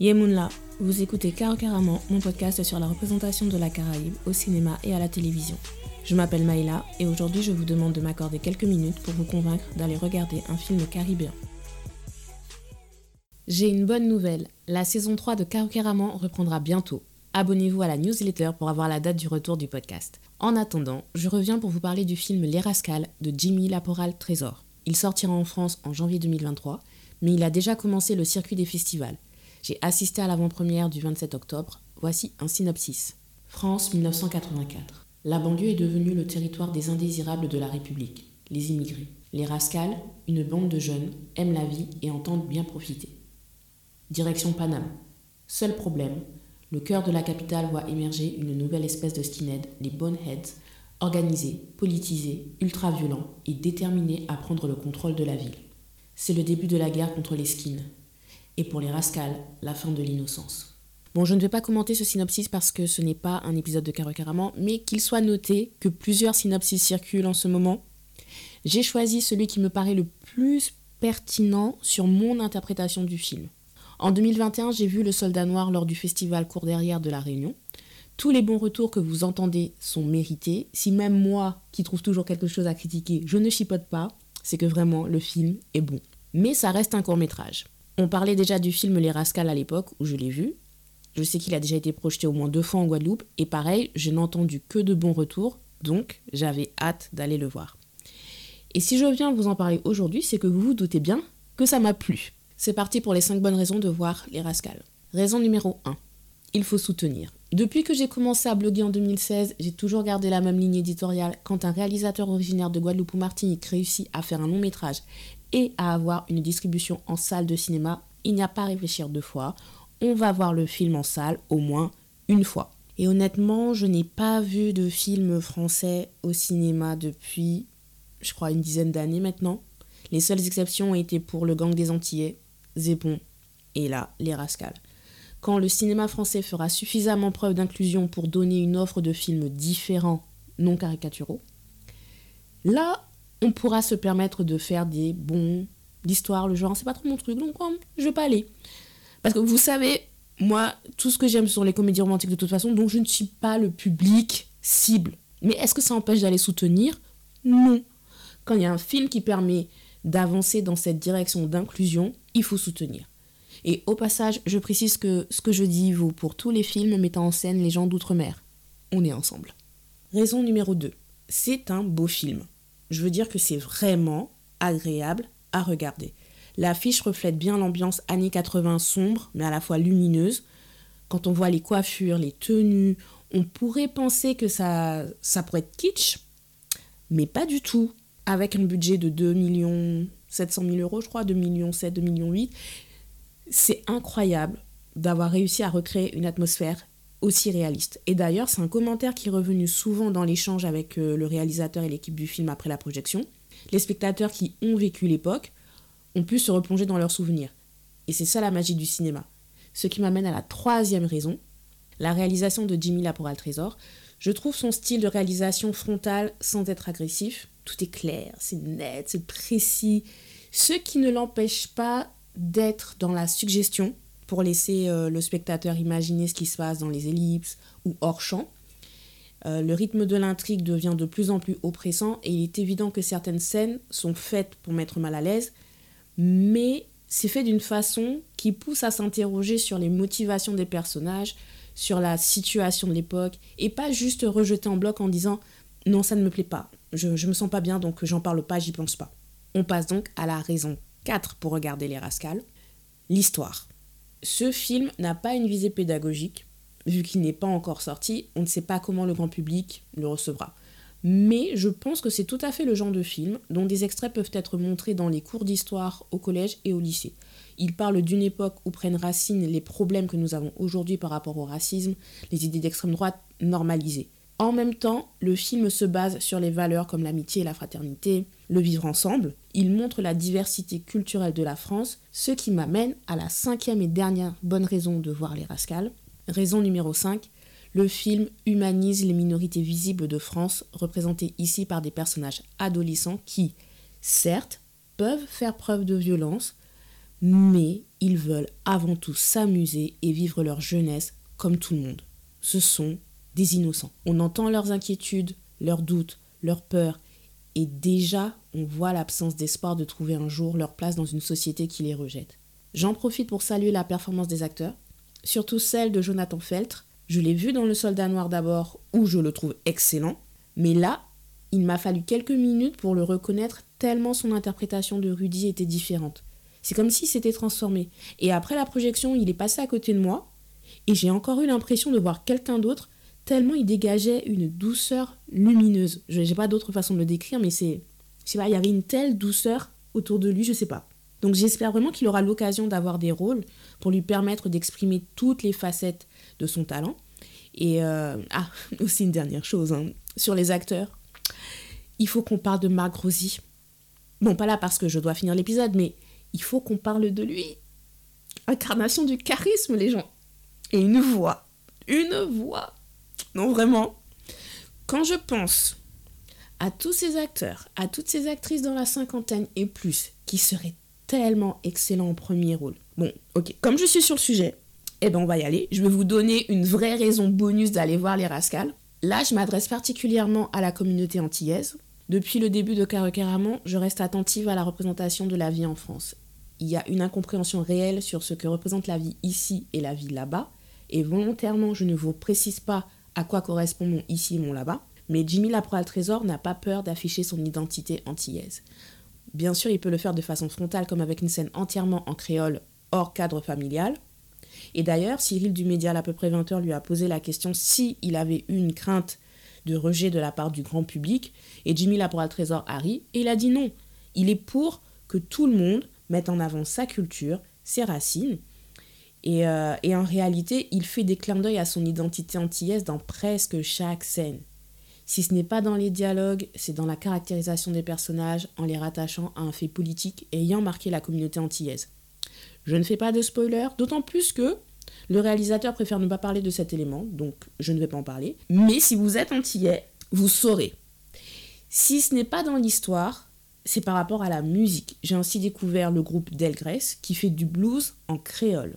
Yemunla, vous écoutez Caro Carrément, mon podcast sur la représentation de la Caraïbe au cinéma et à la télévision. Je m'appelle Maïla et aujourd'hui je vous demande de m'accorder quelques minutes pour vous convaincre d'aller regarder un film caribéen. J'ai une bonne nouvelle, la saison 3 de Caro Carrément reprendra bientôt. Abonnez-vous à la newsletter pour avoir la date du retour du podcast. En attendant, je reviens pour vous parler du film Les Rascals de Jimmy Laporal Trésor. Il sortira en France en janvier 2023, mais il a déjà commencé le circuit des festivals. J'ai assisté à l'avant-première du 27 octobre. Voici un synopsis. France 1984. La banlieue est devenue le territoire des indésirables de la République, les immigrés. Les rascals, une bande de jeunes, aiment la vie et entendent bien profiter. Direction Paname. Seul problème, le cœur de la capitale voit émerger une nouvelle espèce de skinhead, les Boneheads, organisés, politisés, ultra-violents et déterminés à prendre le contrôle de la ville. C'est le début de la guerre contre les skins, et pour les rascals, la fin de l'innocence. Bon, je ne vais pas commenter ce synopsis parce que ce n'est pas un épisode de Caro Caraman, mais qu'il soit noté que plusieurs synopsis circulent en ce moment. J'ai choisi celui qui me paraît le plus pertinent sur mon interprétation du film. En 2021, j'ai vu Le Soldat Noir lors du festival Cour derrière de La Réunion. Tous les bons retours que vous entendez sont mérités. Si même moi, qui trouve toujours quelque chose à critiquer, je ne chipote pas, c'est que vraiment le film est bon. Mais ça reste un court métrage. On parlait déjà du film Les Rascals à l'époque où je l'ai vu. Je sais qu'il a déjà été projeté au moins deux fois en Guadeloupe et pareil, je n'ai entendu que de bons retours, donc j'avais hâte d'aller le voir. Et si je viens vous en parler aujourd'hui, c'est que vous vous doutez bien que ça m'a plu. C'est parti pour les 5 bonnes raisons de voir Les Rascals. Raison numéro 1. Il faut soutenir. Depuis que j'ai commencé à bloguer en 2016, j'ai toujours gardé la même ligne éditoriale. Quand un réalisateur originaire de Guadeloupe ou Martinique réussit à faire un long métrage et à avoir une distribution en salle de cinéma, il n'y a pas à réfléchir deux fois. On va voir le film en salle au moins une fois. Et honnêtement, je n'ai pas vu de film français au cinéma depuis, je crois, une dizaine d'années maintenant. Les seules exceptions ont été pour Le Gang des Antillais, Zépon et là, Les Rascals. Quand le cinéma français fera suffisamment preuve d'inclusion pour donner une offre de films différents, non caricaturaux, là, on pourra se permettre de faire des bons, l'histoire, le genre, c'est pas trop mon truc, donc je vais pas aller. Parce que vous savez, moi, tout ce que j'aime sont les comédies romantiques de toute façon, donc je ne suis pas le public cible. Mais est-ce que ça empêche d'aller soutenir? Non. Quand il y a un film qui permet d'avancer dans cette direction d'inclusion, il faut soutenir. Et au passage, je précise que ce que je dis vaut pour tous les films mettant en scène les gens d'outre-mer. On est ensemble. Raison numéro 2. C'est un beau film. Je veux dire que c'est vraiment agréable à regarder. L'affiche reflète bien l'ambiance années 80 sombre, mais à la fois lumineuse. Quand on voit les coiffures, les tenues, on pourrait penser que ça, pourrait être kitsch, mais pas du tout. Avec un budget de 2 millions 700 000 euros, je crois, 2 millions 7, 2 millions 8, c'est incroyable d'avoir réussi à recréer une atmosphère aussi réaliste. Et d'ailleurs, c'est un commentaire qui est revenu souvent dans l'échange avec euh, le réalisateur et l'équipe du film après la projection. Les spectateurs qui ont vécu l'époque ont pu se replonger dans leurs souvenirs. Et c'est ça la magie du cinéma. Ce qui m'amène à la troisième raison, la réalisation de Jimmy Laporal Trésor. Je trouve son style de réalisation frontal sans être agressif. Tout est clair, c'est net, c'est précis. Ce qui ne l'empêche pas d'être dans la suggestion pour laisser euh, le spectateur imaginer ce qui se passe dans les ellipses ou hors champ. Euh, le rythme de l'intrigue devient de plus en plus oppressant et il est évident que certaines scènes sont faites pour mettre mal à l'aise, mais c'est fait d'une façon qui pousse à s'interroger sur les motivations des personnages, sur la situation de l'époque, et pas juste rejeter en bloc en disant non, ça ne me plaît pas, je, je me sens pas bien donc j'en parle pas, j'y pense pas. On passe donc à la raison 4 pour regarder les rascals, l'histoire. Ce film n'a pas une visée pédagogique, vu qu'il n'est pas encore sorti, on ne sait pas comment le grand public le recevra. Mais je pense que c'est tout à fait le genre de film dont des extraits peuvent être montrés dans les cours d'histoire au collège et au lycée. Il parle d'une époque où prennent racine les problèmes que nous avons aujourd'hui par rapport au racisme, les idées d'extrême droite normalisées. En même temps, le film se base sur les valeurs comme l'amitié et la fraternité, le vivre ensemble. Il montre la diversité culturelle de la France, ce qui m'amène à la cinquième et dernière bonne raison de voir les Rascals. Raison numéro 5, le film humanise les minorités visibles de France, représentées ici par des personnages adolescents qui, certes, peuvent faire preuve de violence, mais ils veulent avant tout s'amuser et vivre leur jeunesse comme tout le monde. Ce sont des innocents. On entend leurs inquiétudes, leurs doutes, leurs peurs, et déjà on voit l'absence d'espoir de trouver un jour leur place dans une société qui les rejette. J'en profite pour saluer la performance des acteurs, surtout celle de Jonathan Feltre. Je l'ai vu dans Le Soldat Noir d'abord, où je le trouve excellent, mais là, il m'a fallu quelques minutes pour le reconnaître tellement son interprétation de Rudy était différente. C'est comme s'il s'était transformé. Et après la projection, il est passé à côté de moi, et j'ai encore eu l'impression de voir quelqu'un d'autre, tellement il dégageait une douceur lumineuse. Je n'ai pas d'autre façon de le décrire, mais c'est. Je pas, il y avait une telle douceur autour de lui, je sais pas. Donc j'espère vraiment qu'il aura l'occasion d'avoir des rôles pour lui permettre d'exprimer toutes les facettes de son talent. Et euh, ah, aussi une dernière chose, hein, sur les acteurs, il faut qu'on parle de Marc Rosy. Bon, pas là parce que je dois finir l'épisode, mais il faut qu'on parle de lui. Incarnation du charisme, les gens. Et une voix. Une voix. Non, vraiment. Quand je pense à tous ces acteurs, à toutes ces actrices dans la cinquantaine et plus, qui seraient tellement excellents en premier rôle. Bon, ok, comme je suis sur le sujet, eh ben on va y aller. Je vais vous donner une vraie raison bonus d'aller voir les Rascals. Là, je m'adresse particulièrement à la communauté antillaise. Depuis le début de Caraman, je reste attentive à la représentation de la vie en France. Il y a une incompréhension réelle sur ce que représente la vie ici et la vie là-bas, et volontairement, je ne vous précise pas à quoi correspond mon ici et mon là-bas, mais Jimmy Laproal Trésor n'a pas peur d'afficher son identité antillaise. Bien sûr, il peut le faire de façon frontale, comme avec une scène entièrement en créole, hors cadre familial, et d'ailleurs, Cyril du Média, à peu près 20 heures, lui a posé la question si il avait eu une crainte de rejet de la part du grand public. Et Jimmy là pour le trésor Harry. Et il a dit non. Il est pour que tout le monde mette en avant sa culture, ses racines. Et, euh, et en réalité, il fait des clins d'œil à son identité antillaise dans presque chaque scène. Si ce n'est pas dans les dialogues, c'est dans la caractérisation des personnages en les rattachant à un fait politique ayant marqué la communauté antillaise. Je ne fais pas de spoiler, d'autant plus que le réalisateur préfère ne pas parler de cet élément, donc je ne vais pas en parler. Mais si vous êtes antillais, vous saurez. Si ce n'est pas dans l'histoire, c'est par rapport à la musique. J'ai ainsi découvert le groupe Delgrès qui fait du blues en créole.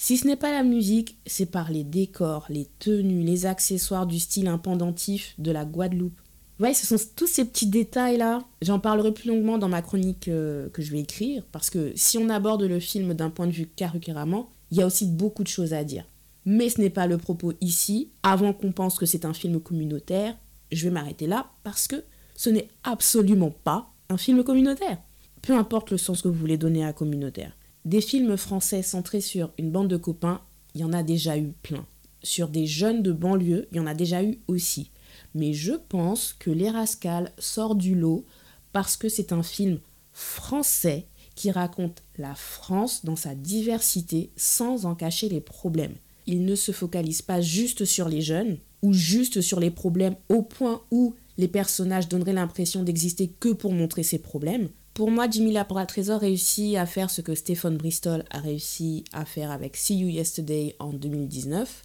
Si ce n'est pas la musique, c'est par les décors, les tenues, les accessoires du style impendantif de la Guadeloupe. Ouais, ce sont tous ces petits détails-là. J'en parlerai plus longuement dans ma chronique euh, que je vais écrire, parce que si on aborde le film d'un point de vue carrément, il y a aussi beaucoup de choses à dire. Mais ce n'est pas le propos ici. Avant qu'on pense que c'est un film communautaire, je vais m'arrêter là, parce que ce n'est absolument pas un film communautaire. Peu importe le sens que vous voulez donner à communautaire. Des films français centrés sur une bande de copains, il y en a déjà eu plein. Sur des jeunes de banlieue, il y en a déjà eu aussi mais je pense que Les Rascals sort du lot parce que c'est un film français qui raconte la France dans sa diversité sans en cacher les problèmes. Il ne se focalise pas juste sur les jeunes ou juste sur les problèmes au point où les personnages donneraient l'impression d'exister que pour montrer ces problèmes. Pour moi, Jimmy Lapora Trésor réussit à faire ce que Stephen Bristol a réussi à faire avec See You Yesterday en 2019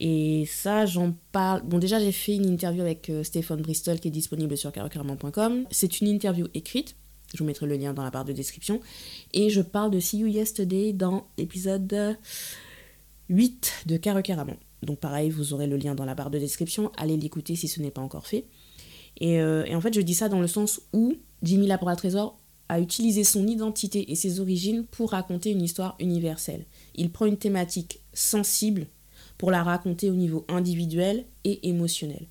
et ça, j'en parle. Bon, déjà, j'ai fait une interview avec euh, Stéphane Bristol qui est disponible sur carocaramon.com. C'est une interview écrite. Je vous mettrai le lien dans la barre de description. Et je parle de See You Yesterday dans l'épisode 8 de Caro Donc, pareil, vous aurez le lien dans la barre de description. Allez l'écouter si ce n'est pas encore fait. Et, euh, et, en fait, je dis ça dans le sens où Jimmy Lapora Trésor a utilisé son identité et ses origines pour raconter une histoire universelle. Il prend une thématique sensible pour la raconter au niveau individuel et émotionnel.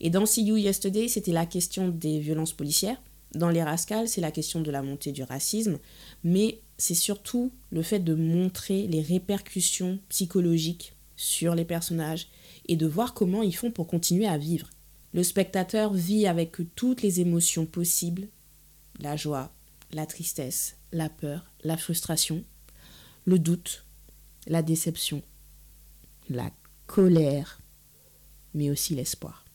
Et dans See You Yesterday, c'était la question des violences policières. Dans Les Rascals, c'est la question de la montée du racisme. Mais c'est surtout le fait de montrer les répercussions psychologiques sur les personnages et de voir comment ils font pour continuer à vivre. Le spectateur vit avec toutes les émotions possibles, la joie, la tristesse, la peur, la frustration, le doute, la déception, la colère, mais aussi l'espoir.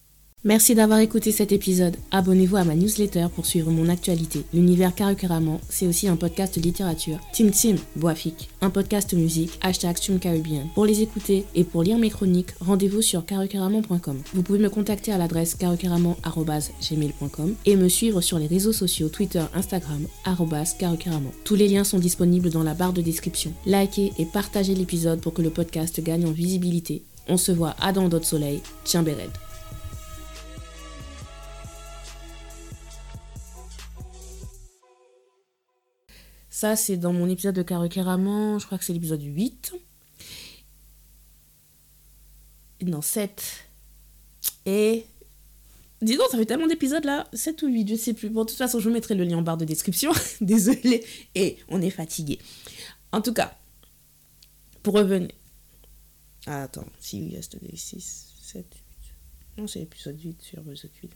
Merci d'avoir écouté cet épisode. Abonnez-vous à ma newsletter pour suivre mon actualité. L'univers Carrément, c'est aussi un podcast littérature. Tim Tim, Boafik, un podcast musique, hashtag Caribbean. Pour les écouter et pour lire mes chroniques, rendez-vous sur carrément.com. Vous pouvez me contacter à l'adresse carrément.gmail.com et me suivre sur les réseaux sociaux Twitter, Instagram, carrément. Tous les liens sont disponibles dans la barre de description. Likez et partagez l'épisode pour que le podcast gagne en visibilité. On se voit à dans d'autres soleils. Tiens Béred. Ça, c'est dans mon épisode de Caroqueraman, je crois que c'est l'épisode 8. Non, 7. Et. Dis donc, ça fait tellement d'épisodes là, 7 ou 8, je sais plus. Bon, de toute façon, je vous mettrai le lien en barre de description. Désolée. Et on est fatigué. En tout cas, pour revenir. Ah, attends, si yesterday, 6, 7, 8. Non, c'est l'épisode 8 sur l'épisode 8.